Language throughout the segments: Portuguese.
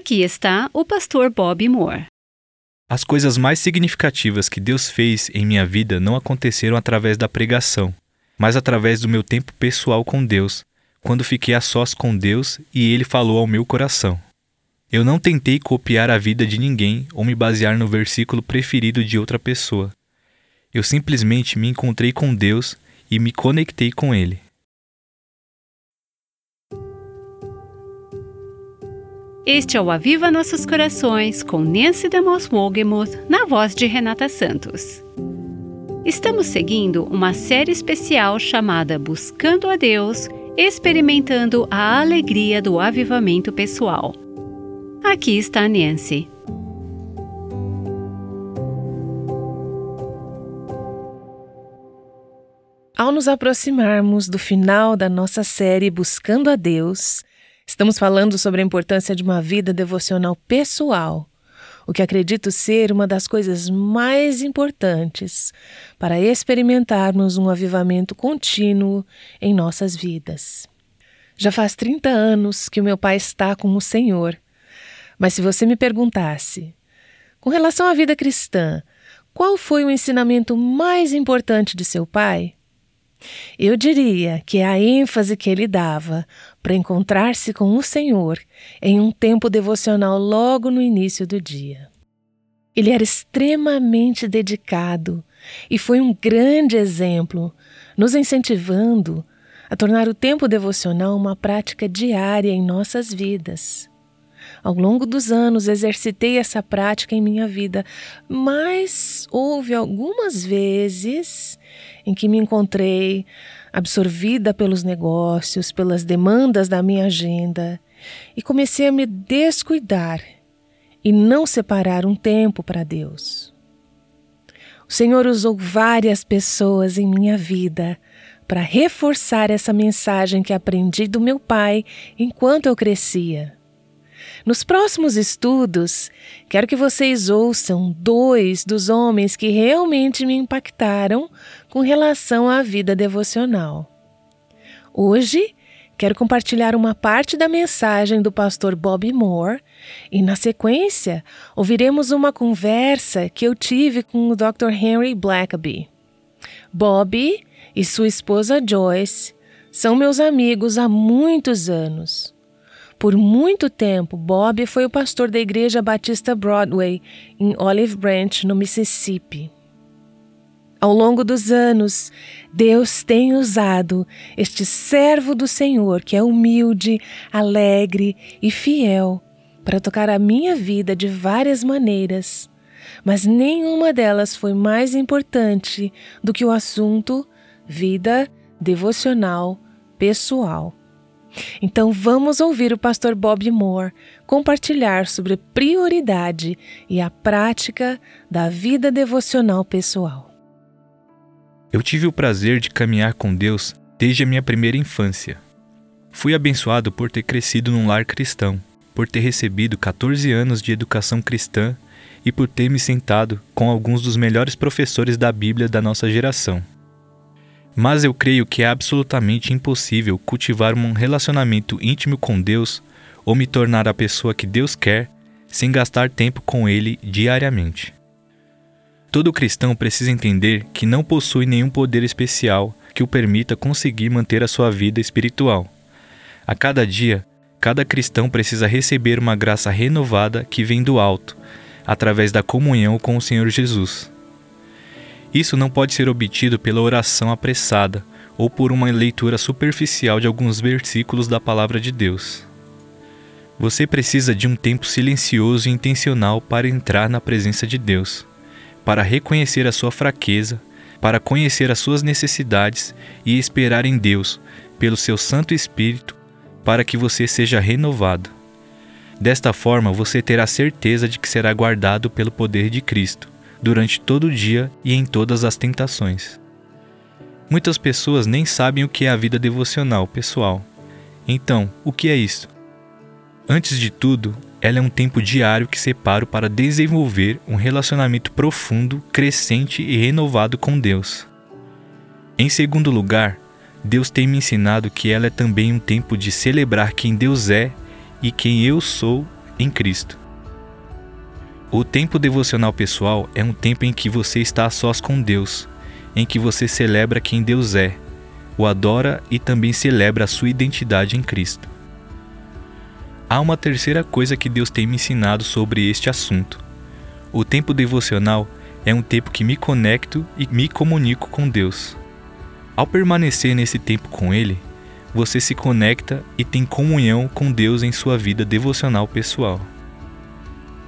Aqui está o pastor Bob Moore. As coisas mais significativas que Deus fez em minha vida não aconteceram através da pregação, mas através do meu tempo pessoal com Deus, quando fiquei a sós com Deus e Ele falou ao meu coração. Eu não tentei copiar a vida de ninguém ou me basear no versículo preferido de outra pessoa. Eu simplesmente me encontrei com Deus e me conectei com Ele. Este é o Aviva Nossos Corações com Nancy DeMoss Wogemuth na voz de Renata Santos. Estamos seguindo uma série especial chamada Buscando a Deus, experimentando a alegria do avivamento pessoal. Aqui está Nancy. Ao nos aproximarmos do final da nossa série Buscando a Deus, estamos falando sobre a importância de uma vida devocional pessoal, o que acredito ser uma das coisas mais importantes para experimentarmos um avivamento contínuo em nossas vidas. Já faz 30 anos que o meu pai está com o Senhor, mas se você me perguntasse, com relação à vida cristã, qual foi o ensinamento mais importante de seu pai? Eu diria que a ênfase que ele dava para encontrar-se com o Senhor em um tempo devocional logo no início do dia. Ele era extremamente dedicado e foi um grande exemplo, nos incentivando a tornar o tempo devocional uma prática diária em nossas vidas. Ao longo dos anos exercitei essa prática em minha vida, mas houve algumas vezes em que me encontrei absorvida pelos negócios, pelas demandas da minha agenda e comecei a me descuidar e não separar um tempo para Deus. O Senhor usou várias pessoas em minha vida para reforçar essa mensagem que aprendi do meu pai enquanto eu crescia. Nos próximos estudos, quero que vocês ouçam dois dos homens que realmente me impactaram com relação à vida devocional. Hoje, quero compartilhar uma parte da mensagem do pastor Bob Moore e, na sequência, ouviremos uma conversa que eu tive com o Dr. Henry Blackaby. Bob e sua esposa Joyce são meus amigos há muitos anos. Por muito tempo, Bob foi o pastor da Igreja Batista Broadway, em Olive Branch, no Mississippi. Ao longo dos anos, Deus tem usado este servo do Senhor, que é humilde, alegre e fiel, para tocar a minha vida de várias maneiras, mas nenhuma delas foi mais importante do que o assunto vida devocional pessoal. Então vamos ouvir o pastor Bob Moore compartilhar sobre prioridade e a prática da vida devocional pessoal. Eu tive o prazer de caminhar com Deus desde a minha primeira infância. Fui abençoado por ter crescido num lar cristão, por ter recebido 14 anos de educação cristã e por ter me sentado com alguns dos melhores professores da Bíblia da nossa geração. Mas eu creio que é absolutamente impossível cultivar um relacionamento íntimo com Deus ou me tornar a pessoa que Deus quer sem gastar tempo com Ele diariamente. Todo cristão precisa entender que não possui nenhum poder especial que o permita conseguir manter a sua vida espiritual. A cada dia, cada cristão precisa receber uma graça renovada que vem do alto, através da comunhão com o Senhor Jesus. Isso não pode ser obtido pela oração apressada ou por uma leitura superficial de alguns versículos da palavra de Deus. Você precisa de um tempo silencioso e intencional para entrar na presença de Deus, para reconhecer a sua fraqueza, para conhecer as suas necessidades e esperar em Deus, pelo seu Santo Espírito, para que você seja renovado. Desta forma, você terá certeza de que será guardado pelo poder de Cristo durante todo o dia e em todas as tentações. Muitas pessoas nem sabem o que é a vida devocional pessoal. Então, o que é isso? Antes de tudo, ela é um tempo diário que separo para desenvolver um relacionamento profundo, crescente e renovado com Deus. Em segundo lugar, Deus tem me ensinado que ela é também um tempo de celebrar quem Deus é e quem eu sou em Cristo. O tempo devocional pessoal é um tempo em que você está a sós com Deus, em que você celebra quem Deus é, o adora e também celebra a sua identidade em Cristo. Há uma terceira coisa que Deus tem me ensinado sobre este assunto. O tempo devocional é um tempo que me conecto e me comunico com Deus. Ao permanecer nesse tempo com Ele, você se conecta e tem comunhão com Deus em sua vida devocional pessoal.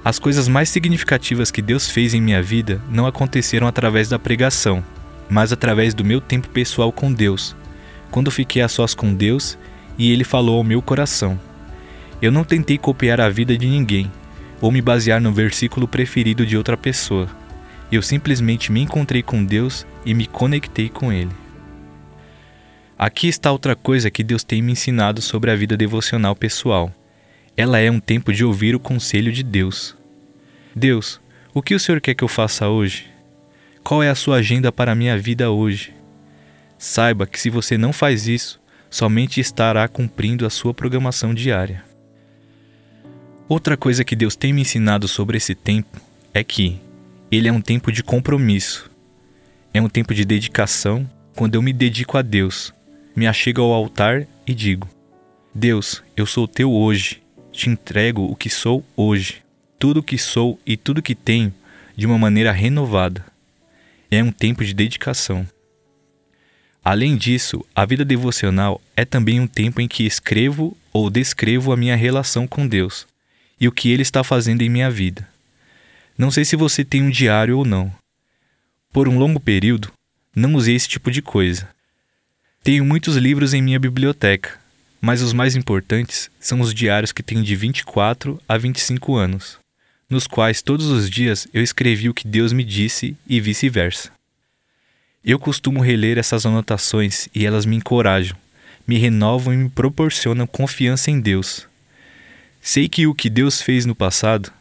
As coisas mais significativas que Deus fez em minha vida não aconteceram através da pregação, mas através do meu tempo pessoal com Deus, quando fiquei a sós com Deus e Ele falou ao meu coração. Eu não tentei copiar a vida de ninguém ou me basear no versículo preferido de outra pessoa. Eu simplesmente me encontrei com Deus e me conectei com Ele. Aqui está outra coisa que Deus tem me ensinado sobre a vida devocional pessoal. Ela é um tempo de ouvir o conselho de Deus. Deus, o que o Senhor quer que eu faça hoje? Qual é a sua agenda para a minha vida hoje? Saiba que se você não faz isso, somente estará cumprindo a sua programação diária. Outra coisa que Deus tem me ensinado sobre esse tempo é que ele é um tempo de compromisso. É um tempo de dedicação quando eu me dedico a Deus, me achego ao altar e digo: Deus, eu sou teu hoje, te entrego o que sou hoje, tudo o que sou e tudo que tenho, de uma maneira renovada. É um tempo de dedicação. Além disso, a vida devocional é também um tempo em que escrevo ou descrevo a minha relação com Deus e o que Ele está fazendo em minha vida. Não sei se você tem um diário ou não. Por um longo período, não usei esse tipo de coisa. Tenho muitos livros em minha biblioteca, mas os mais importantes são os diários que tenho de 24 a 25 anos, nos quais todos os dias eu escrevi o que Deus me disse e vice-versa. Eu costumo reler essas anotações e elas me encorajam, me renovam e me proporcionam confiança em Deus. Sei que o que Deus fez no passado,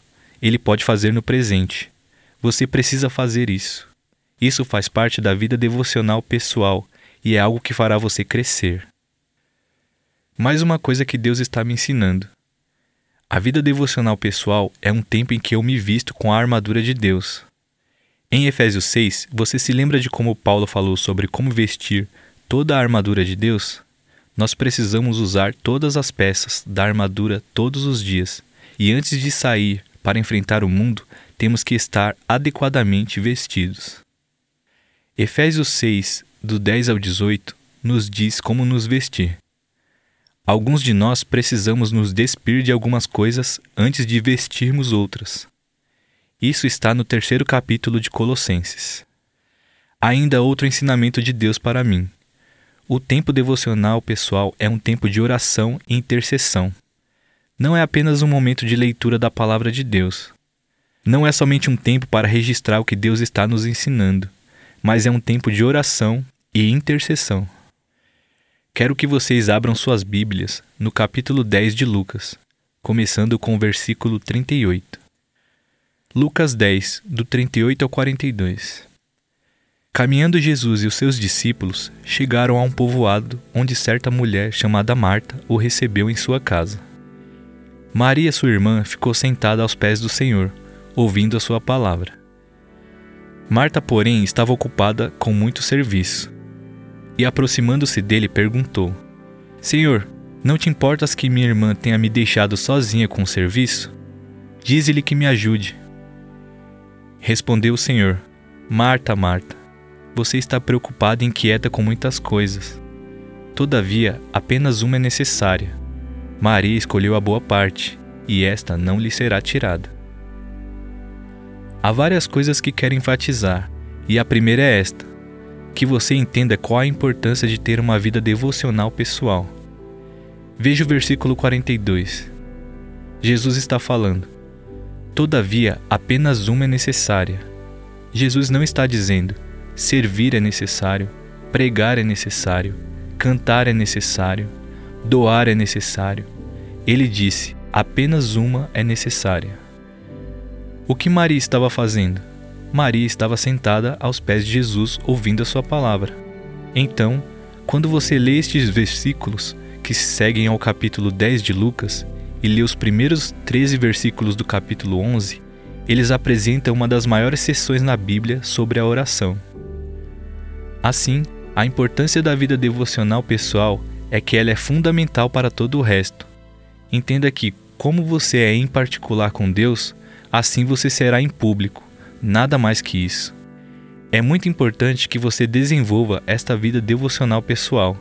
Ele pode fazer no presente. Você precisa fazer isso. Isso faz parte da vida devocional pessoal e é algo que fará você crescer. Mais uma coisa que Deus está me ensinando. A vida devocional pessoal é um tempo em que eu me visto com a armadura de Deus. Em Efésios 6, você se lembra de como Paulo falou sobre como vestir toda a armadura de Deus? Nós precisamos usar todas as peças da armadura todos os dias, e antes de sair para enfrentar o mundo, temos que estar adequadamente vestidos. Efésios 6, do 10 ao 18, nos diz como nos vestir. Alguns de nós precisamos nos despir de algumas coisas antes de vestirmos outras. Isso está no terceiro capítulo de Colossenses. Ainda outro ensinamento de Deus para mim. O tempo devocional pessoal é um tempo de oração e intercessão. Não é apenas um momento de leitura da palavra de Deus. Não é somente um tempo para registrar o que Deus está nos ensinando, mas é um tempo de oração e intercessão. Quero que vocês abram suas Bíblias no capítulo 10 de Lucas, começando com o versículo 38. Lucas 10, do 38 ao 42. Caminhando Jesus e os seus discípulos chegaram a um povoado onde certa mulher chamada Marta o recebeu em sua casa. Maria, sua irmã, ficou sentada aos pés do Senhor, ouvindo a sua palavra. Marta, porém, estava ocupada com muito serviço e, aproximando-se dele, perguntou: Senhor, não te importas que minha irmã tenha me deixado sozinha com o serviço? Dize-lhe que me ajude. Respondeu o Senhor: Marta, Marta, você está preocupada e inquieta com muitas coisas. Todavia, apenas uma é necessária. Maria escolheu a boa parte, e esta não lhe será tirada. Há várias coisas que quero enfatizar, e a primeira é esta: que você entenda qual a importância de ter uma vida devocional pessoal. Veja o versículo 42. Jesus está falando: Todavia, apenas uma é necessária. Jesus não está dizendo: servir é necessário, pregar é necessário, cantar é necessário, doar é necessário. Ele disse: apenas uma é necessária. O que Maria estava fazendo? Maria estava sentada aos pés de Jesus ouvindo a sua palavra. Então, quando você lê estes versículos que seguem ao capítulo 10 de Lucas, e lê os primeiros 13 versículos do capítulo 11, eles apresentam uma das maiores sessões na Bíblia sobre a oração. Assim, a importância da vida devocional pessoal é que ela é fundamental para todo o resto. Entenda que, como você é em particular com Deus, assim você será em público, nada mais que isso. É muito importante que você desenvolva esta vida devocional pessoal.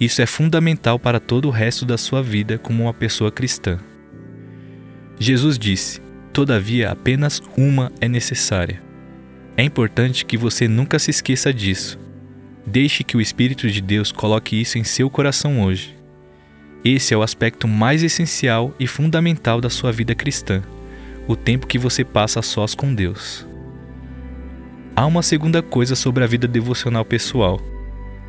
Isso é fundamental para todo o resto da sua vida como uma pessoa cristã. Jesus disse: Todavia, apenas uma é necessária. É importante que você nunca se esqueça disso. Deixe que o Espírito de Deus coloque isso em seu coração hoje. Esse é o aspecto mais essencial e fundamental da sua vida cristã, o tempo que você passa a sós com Deus. Há uma segunda coisa sobre a vida devocional pessoal.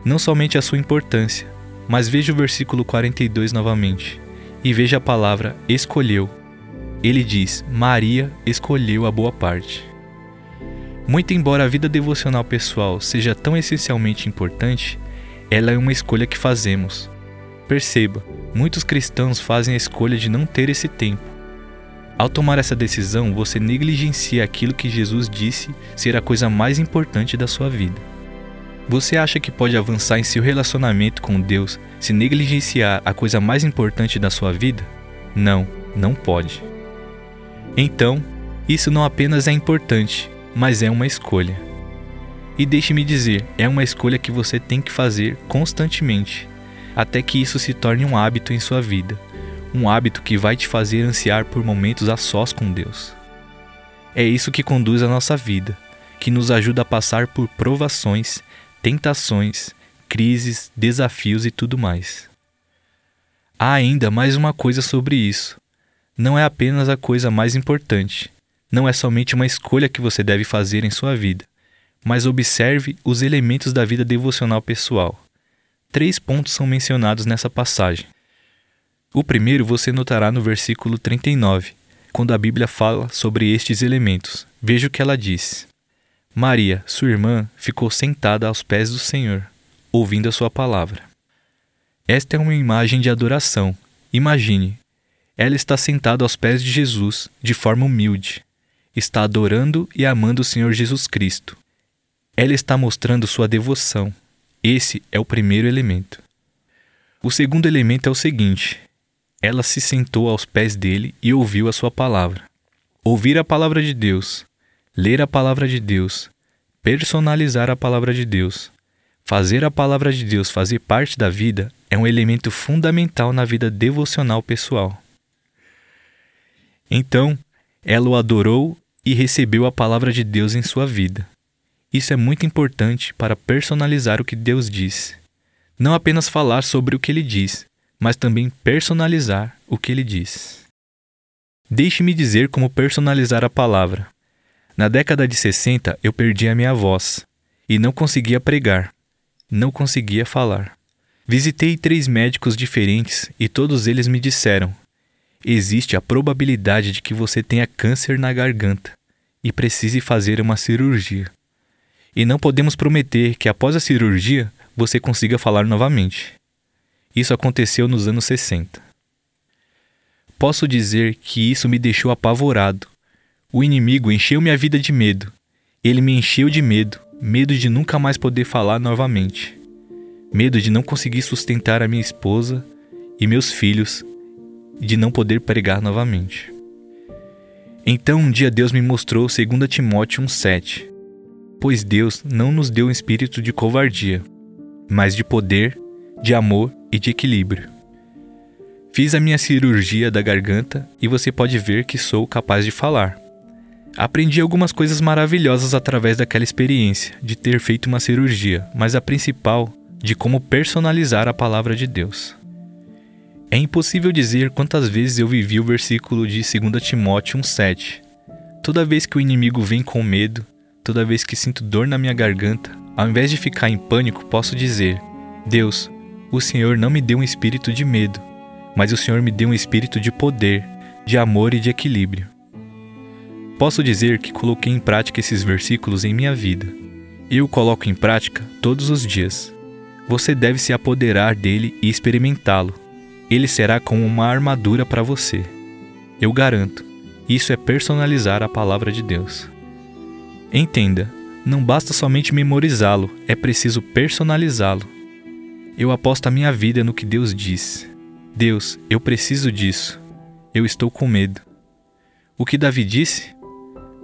Não somente a sua importância, mas veja o versículo 42 novamente e veja a palavra escolheu ele diz: Maria escolheu a boa parte. Muito embora a vida devocional pessoal seja tão essencialmente importante, ela é uma escolha que fazemos. Perceba, muitos cristãos fazem a escolha de não ter esse tempo. Ao tomar essa decisão, você negligencia aquilo que Jesus disse ser a coisa mais importante da sua vida. Você acha que pode avançar em seu relacionamento com Deus se negligenciar a coisa mais importante da sua vida? Não, não pode. Então, isso não apenas é importante, mas é uma escolha. E deixe-me dizer, é uma escolha que você tem que fazer constantemente, até que isso se torne um hábito em sua vida, um hábito que vai te fazer ansiar por momentos a sós com Deus. É isso que conduz a nossa vida, que nos ajuda a passar por provações, tentações, crises, desafios e tudo mais. Há ainda mais uma coisa sobre isso não é apenas a coisa mais importante, não é somente uma escolha que você deve fazer em sua vida, mas observe os elementos da vida devocional pessoal. Três pontos são mencionados nessa passagem. O primeiro você notará no versículo 39, quando a Bíblia fala sobre estes elementos. Veja o que ela diz: Maria, sua irmã, ficou sentada aos pés do Senhor, ouvindo a sua palavra. Esta é uma imagem de adoração. Imagine, ela está sentada aos pés de Jesus, de forma humilde. Está adorando e amando o Senhor Jesus Cristo. Ela está mostrando sua devoção. Esse é o primeiro elemento. O segundo elemento é o seguinte: ela se sentou aos pés dele e ouviu a sua palavra. Ouvir a palavra de Deus, ler a palavra de Deus, personalizar a palavra de Deus, fazer a palavra de Deus fazer parte da vida é um elemento fundamental na vida devocional pessoal. Então, ela o adorou e recebeu a palavra de Deus em sua vida. Isso é muito importante para personalizar o que Deus diz. Não apenas falar sobre o que ele diz, mas também personalizar o que ele diz. Deixe-me dizer como personalizar a palavra. Na década de 60, eu perdi a minha voz e não conseguia pregar, não conseguia falar. Visitei três médicos diferentes e todos eles me disseram: existe a probabilidade de que você tenha câncer na garganta e precise fazer uma cirurgia. E não podemos prometer que após a cirurgia você consiga falar novamente. Isso aconteceu nos anos 60. Posso dizer que isso me deixou apavorado. O inimigo encheu minha vida de medo. Ele me encheu de medo, medo de nunca mais poder falar novamente. Medo de não conseguir sustentar a minha esposa e meus filhos de não poder pregar novamente. Então um dia Deus me mostrou 2 Timóteo 1,7: Pois Deus não nos deu um espírito de covardia, mas de poder, de amor e de equilíbrio. Fiz a minha cirurgia da garganta e você pode ver que sou capaz de falar. Aprendi algumas coisas maravilhosas através daquela experiência de ter feito uma cirurgia, mas a principal, de como personalizar a palavra de Deus. É impossível dizer quantas vezes eu vivi o versículo de 2 Timóteo 1,7. Toda vez que o inimigo vem com medo, toda vez que sinto dor na minha garganta, ao invés de ficar em pânico, posso dizer: Deus, o Senhor não me deu um espírito de medo, mas o Senhor me deu um espírito de poder, de amor e de equilíbrio. Posso dizer que coloquei em prática esses versículos em minha vida. Eu coloco em prática todos os dias. Você deve se apoderar dele e experimentá-lo ele será como uma armadura para você. Eu garanto, isso é personalizar a palavra de Deus. Entenda, não basta somente memorizá-lo, é preciso personalizá-lo. Eu aposto a minha vida no que Deus diz. Deus, eu preciso disso. Eu estou com medo. O que Davi disse?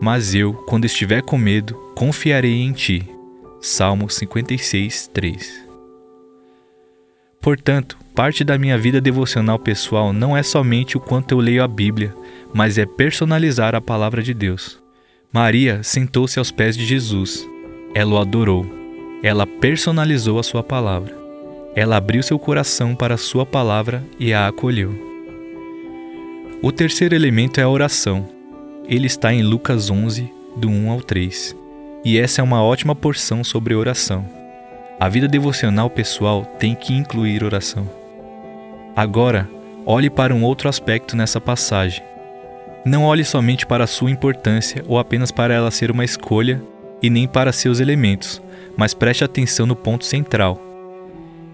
Mas eu, quando estiver com medo, confiarei em ti. Salmo 56, 3. Portanto, parte da minha vida devocional pessoal não é somente o quanto eu leio a Bíblia, mas é personalizar a palavra de Deus. Maria sentou-se aos pés de Jesus. Ela o adorou. Ela personalizou a sua palavra. Ela abriu seu coração para a sua palavra e a acolheu. O terceiro elemento é a oração. Ele está em Lucas 11, do 1 ao 3. E essa é uma ótima porção sobre oração. A vida devocional pessoal tem que incluir oração. Agora, olhe para um outro aspecto nessa passagem. Não olhe somente para sua importância ou apenas para ela ser uma escolha e nem para seus elementos, mas preste atenção no ponto central.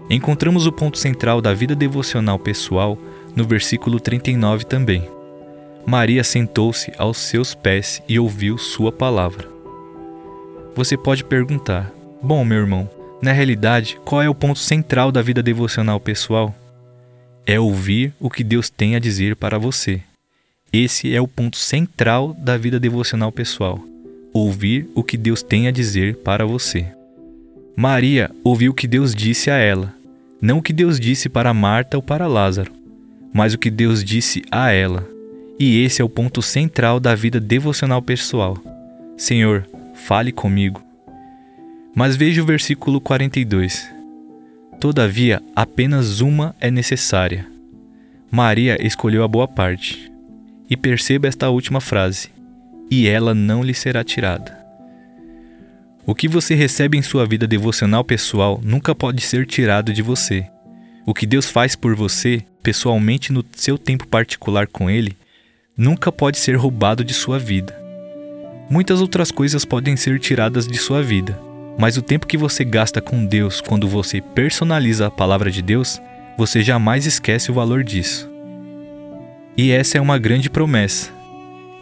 Encontramos o ponto central da vida devocional pessoal no versículo 39 também. Maria sentou-se aos seus pés e ouviu sua palavra. Você pode perguntar: Bom, meu irmão, na realidade, qual é o ponto central da vida devocional pessoal? É ouvir o que Deus tem a dizer para você. Esse é o ponto central da vida devocional pessoal. Ouvir o que Deus tem a dizer para você. Maria ouviu o que Deus disse a ela, não o que Deus disse para Marta ou para Lázaro, mas o que Deus disse a ela. E esse é o ponto central da vida devocional pessoal. Senhor, fale comigo. Mas veja o versículo 42. Todavia, apenas uma é necessária. Maria escolheu a boa parte. E perceba esta última frase: e ela não lhe será tirada. O que você recebe em sua vida devocional pessoal nunca pode ser tirado de você. O que Deus faz por você, pessoalmente no seu tempo particular com Ele, nunca pode ser roubado de sua vida. Muitas outras coisas podem ser tiradas de sua vida, mas o tempo que você gasta com Deus quando você personaliza a palavra de Deus, você jamais esquece o valor disso. E essa é uma grande promessa.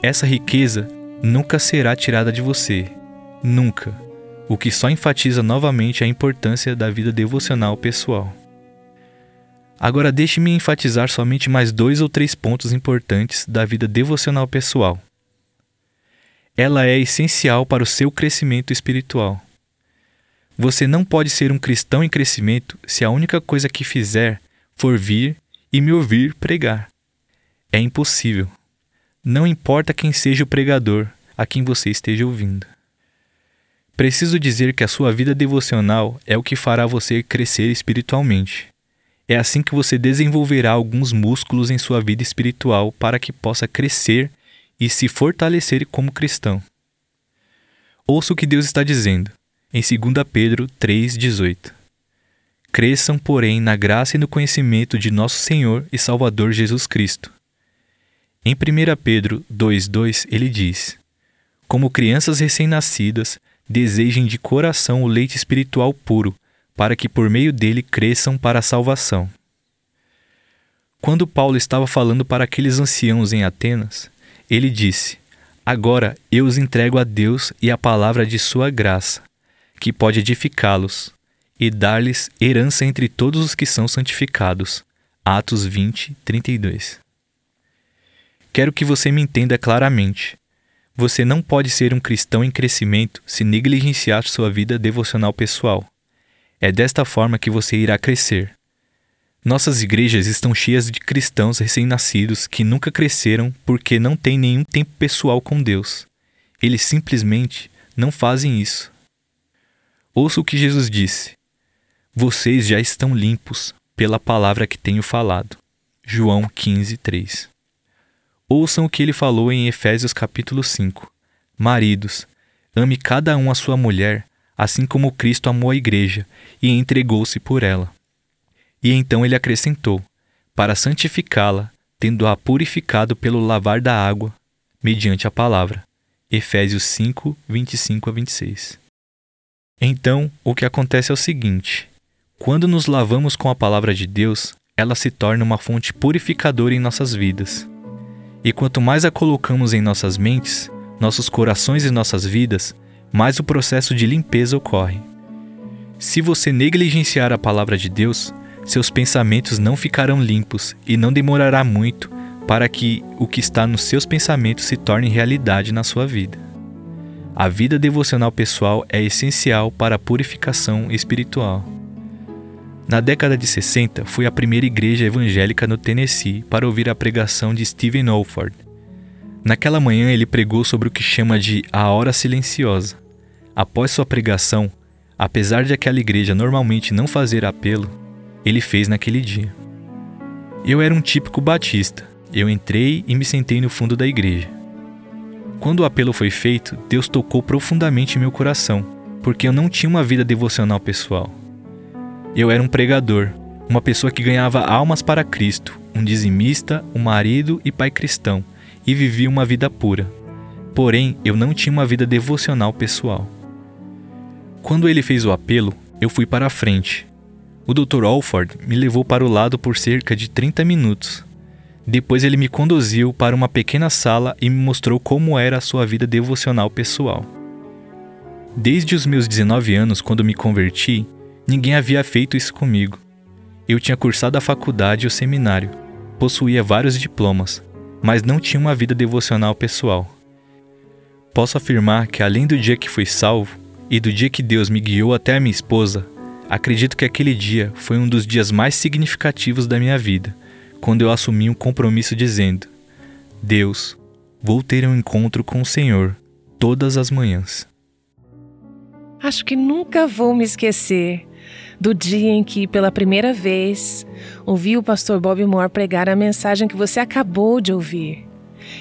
Essa riqueza nunca será tirada de você. Nunca. O que só enfatiza novamente a importância da vida devocional pessoal. Agora deixe-me enfatizar somente mais dois ou três pontos importantes da vida devocional pessoal. Ela é essencial para o seu crescimento espiritual. Você não pode ser um cristão em crescimento se a única coisa que fizer for vir e me ouvir pregar. É impossível. Não importa quem seja o pregador a quem você esteja ouvindo. Preciso dizer que a sua vida devocional é o que fará você crescer espiritualmente. É assim que você desenvolverá alguns músculos em sua vida espiritual para que possa crescer e se fortalecer como cristão. Ouça o que Deus está dizendo em 2 Pedro 3,18. Cresçam, porém, na graça e no conhecimento de nosso Senhor e Salvador Jesus Cristo. Em 1 Pedro 2,2 ele diz: Como crianças recém-nascidas, desejem de coração o leite espiritual puro, para que por meio dele cresçam para a salvação. Quando Paulo estava falando para aqueles anciãos em Atenas, ele disse: Agora eu os entrego a Deus e a palavra de sua graça, que pode edificá-los e dar-lhes herança entre todos os que são santificados. Atos 20, 32. Quero que você me entenda claramente. Você não pode ser um cristão em crescimento se negligenciar sua vida devocional pessoal. É desta forma que você irá crescer. Nossas igrejas estão cheias de cristãos recém-nascidos que nunca cresceram porque não têm nenhum tempo pessoal com Deus. Eles simplesmente não fazem isso. Ouça o que Jesus disse: Vocês já estão limpos pela palavra que tenho falado. João 15, 3. Ouçam o que ele falou em Efésios capítulo 5. Maridos, ame cada um a sua mulher, assim como Cristo amou a igreja e entregou-se por ela. E então ele acrescentou: para santificá-la, tendo-a purificado pelo lavar da água, mediante a palavra. Efésios 5, 25 a 26. Então, o que acontece é o seguinte: quando nos lavamos com a palavra de Deus, ela se torna uma fonte purificadora em nossas vidas. E quanto mais a colocamos em nossas mentes, nossos corações e nossas vidas, mais o processo de limpeza ocorre. Se você negligenciar a palavra de Deus, seus pensamentos não ficarão limpos e não demorará muito para que o que está nos seus pensamentos se torne realidade na sua vida. A vida devocional pessoal é essencial para a purificação espiritual. Na década de 60, fui à primeira igreja evangélica no Tennessee para ouvir a pregação de Stephen Olford. Naquela manhã, ele pregou sobre o que chama de a hora silenciosa. Após sua pregação, apesar de aquela igreja normalmente não fazer apelo, ele fez naquele dia. Eu era um típico batista. Eu entrei e me sentei no fundo da igreja. Quando o apelo foi feito, Deus tocou profundamente meu coração, porque eu não tinha uma vida devocional pessoal. Eu era um pregador, uma pessoa que ganhava almas para Cristo, um dizimista, um marido e pai cristão, e vivia uma vida pura. Porém, eu não tinha uma vida devocional pessoal. Quando ele fez o apelo, eu fui para a frente. O Dr. Alford me levou para o lado por cerca de 30 minutos. Depois ele me conduziu para uma pequena sala e me mostrou como era a sua vida devocional pessoal. Desde os meus 19 anos, quando me converti, Ninguém havia feito isso comigo. Eu tinha cursado a faculdade e o seminário, possuía vários diplomas, mas não tinha uma vida devocional pessoal. Posso afirmar que, além do dia que fui salvo e do dia que Deus me guiou até a minha esposa, acredito que aquele dia foi um dos dias mais significativos da minha vida, quando eu assumi um compromisso dizendo: Deus, vou ter um encontro com o Senhor todas as manhãs. Acho que nunca vou me esquecer do dia em que, pela primeira vez, ouvi o pastor Bob Moore pregar a mensagem que você acabou de ouvir.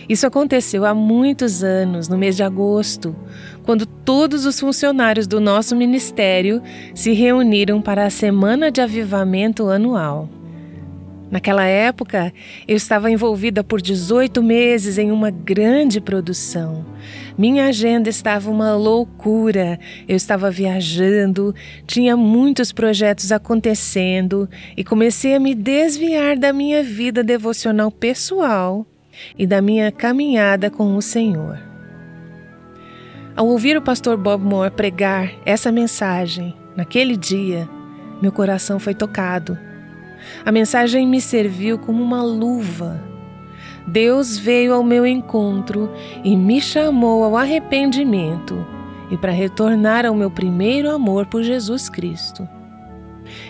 Isso aconteceu há muitos anos, no mês de agosto, quando todos os funcionários do nosso ministério se reuniram para a Semana de Avivamento anual. Naquela época, eu estava envolvida por 18 meses em uma grande produção. Minha agenda estava uma loucura. Eu estava viajando, tinha muitos projetos acontecendo e comecei a me desviar da minha vida devocional pessoal e da minha caminhada com o Senhor. Ao ouvir o pastor Bob Moore pregar essa mensagem, naquele dia, meu coração foi tocado a mensagem me serviu como uma luva. Deus veio ao meu encontro e me chamou ao arrependimento e para retornar ao meu primeiro amor por Jesus Cristo.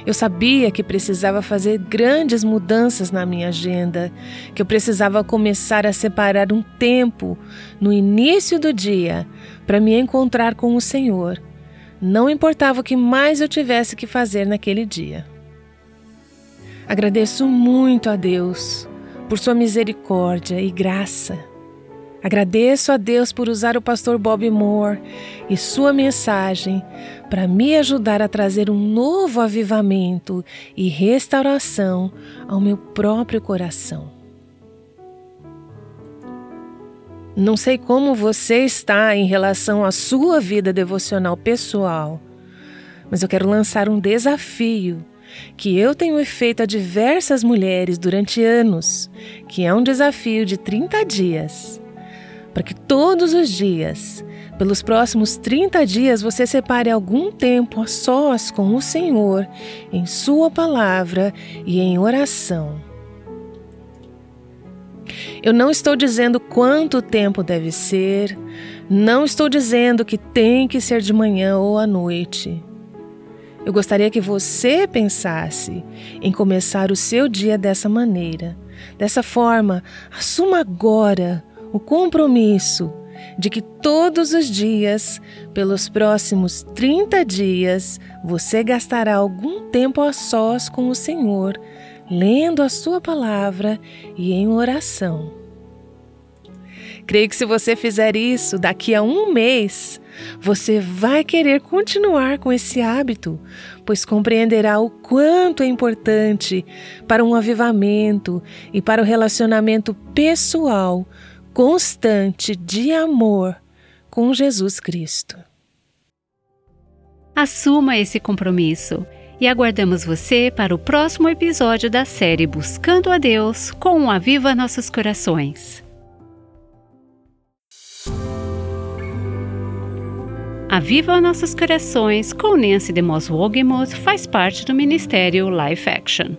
Eu sabia que precisava fazer grandes mudanças na minha agenda, que eu precisava começar a separar um tempo no início do dia para me encontrar com o Senhor. Não importava o que mais eu tivesse que fazer naquele dia. Agradeço muito a Deus por sua misericórdia e graça. Agradeço a Deus por usar o pastor Bob Moore e sua mensagem para me ajudar a trazer um novo avivamento e restauração ao meu próprio coração. Não sei como você está em relação à sua vida devocional pessoal, mas eu quero lançar um desafio que eu tenho feito a diversas mulheres durante anos, que é um desafio de 30 dias. Para que todos os dias, pelos próximos 30 dias, você separe algum tempo a sós com o Senhor, em Sua palavra e em oração. Eu não estou dizendo quanto tempo deve ser, não estou dizendo que tem que ser de manhã ou à noite. Eu gostaria que você pensasse em começar o seu dia dessa maneira. Dessa forma, assuma agora o compromisso de que todos os dias, pelos próximos 30 dias, você gastará algum tempo a sós com o Senhor, lendo a Sua palavra e em oração. Creio que se você fizer isso daqui a um mês, você vai querer continuar com esse hábito, pois compreenderá o quanto é importante para um avivamento e para o relacionamento pessoal constante de amor com Jesus Cristo. Assuma esse compromisso e aguardamos você para o próximo episódio da série Buscando a Deus com o Aviva Nossos Corações. Aviva Nossos Corações com Nancy DeMoss Wogemuth faz parte do Ministério Life Action.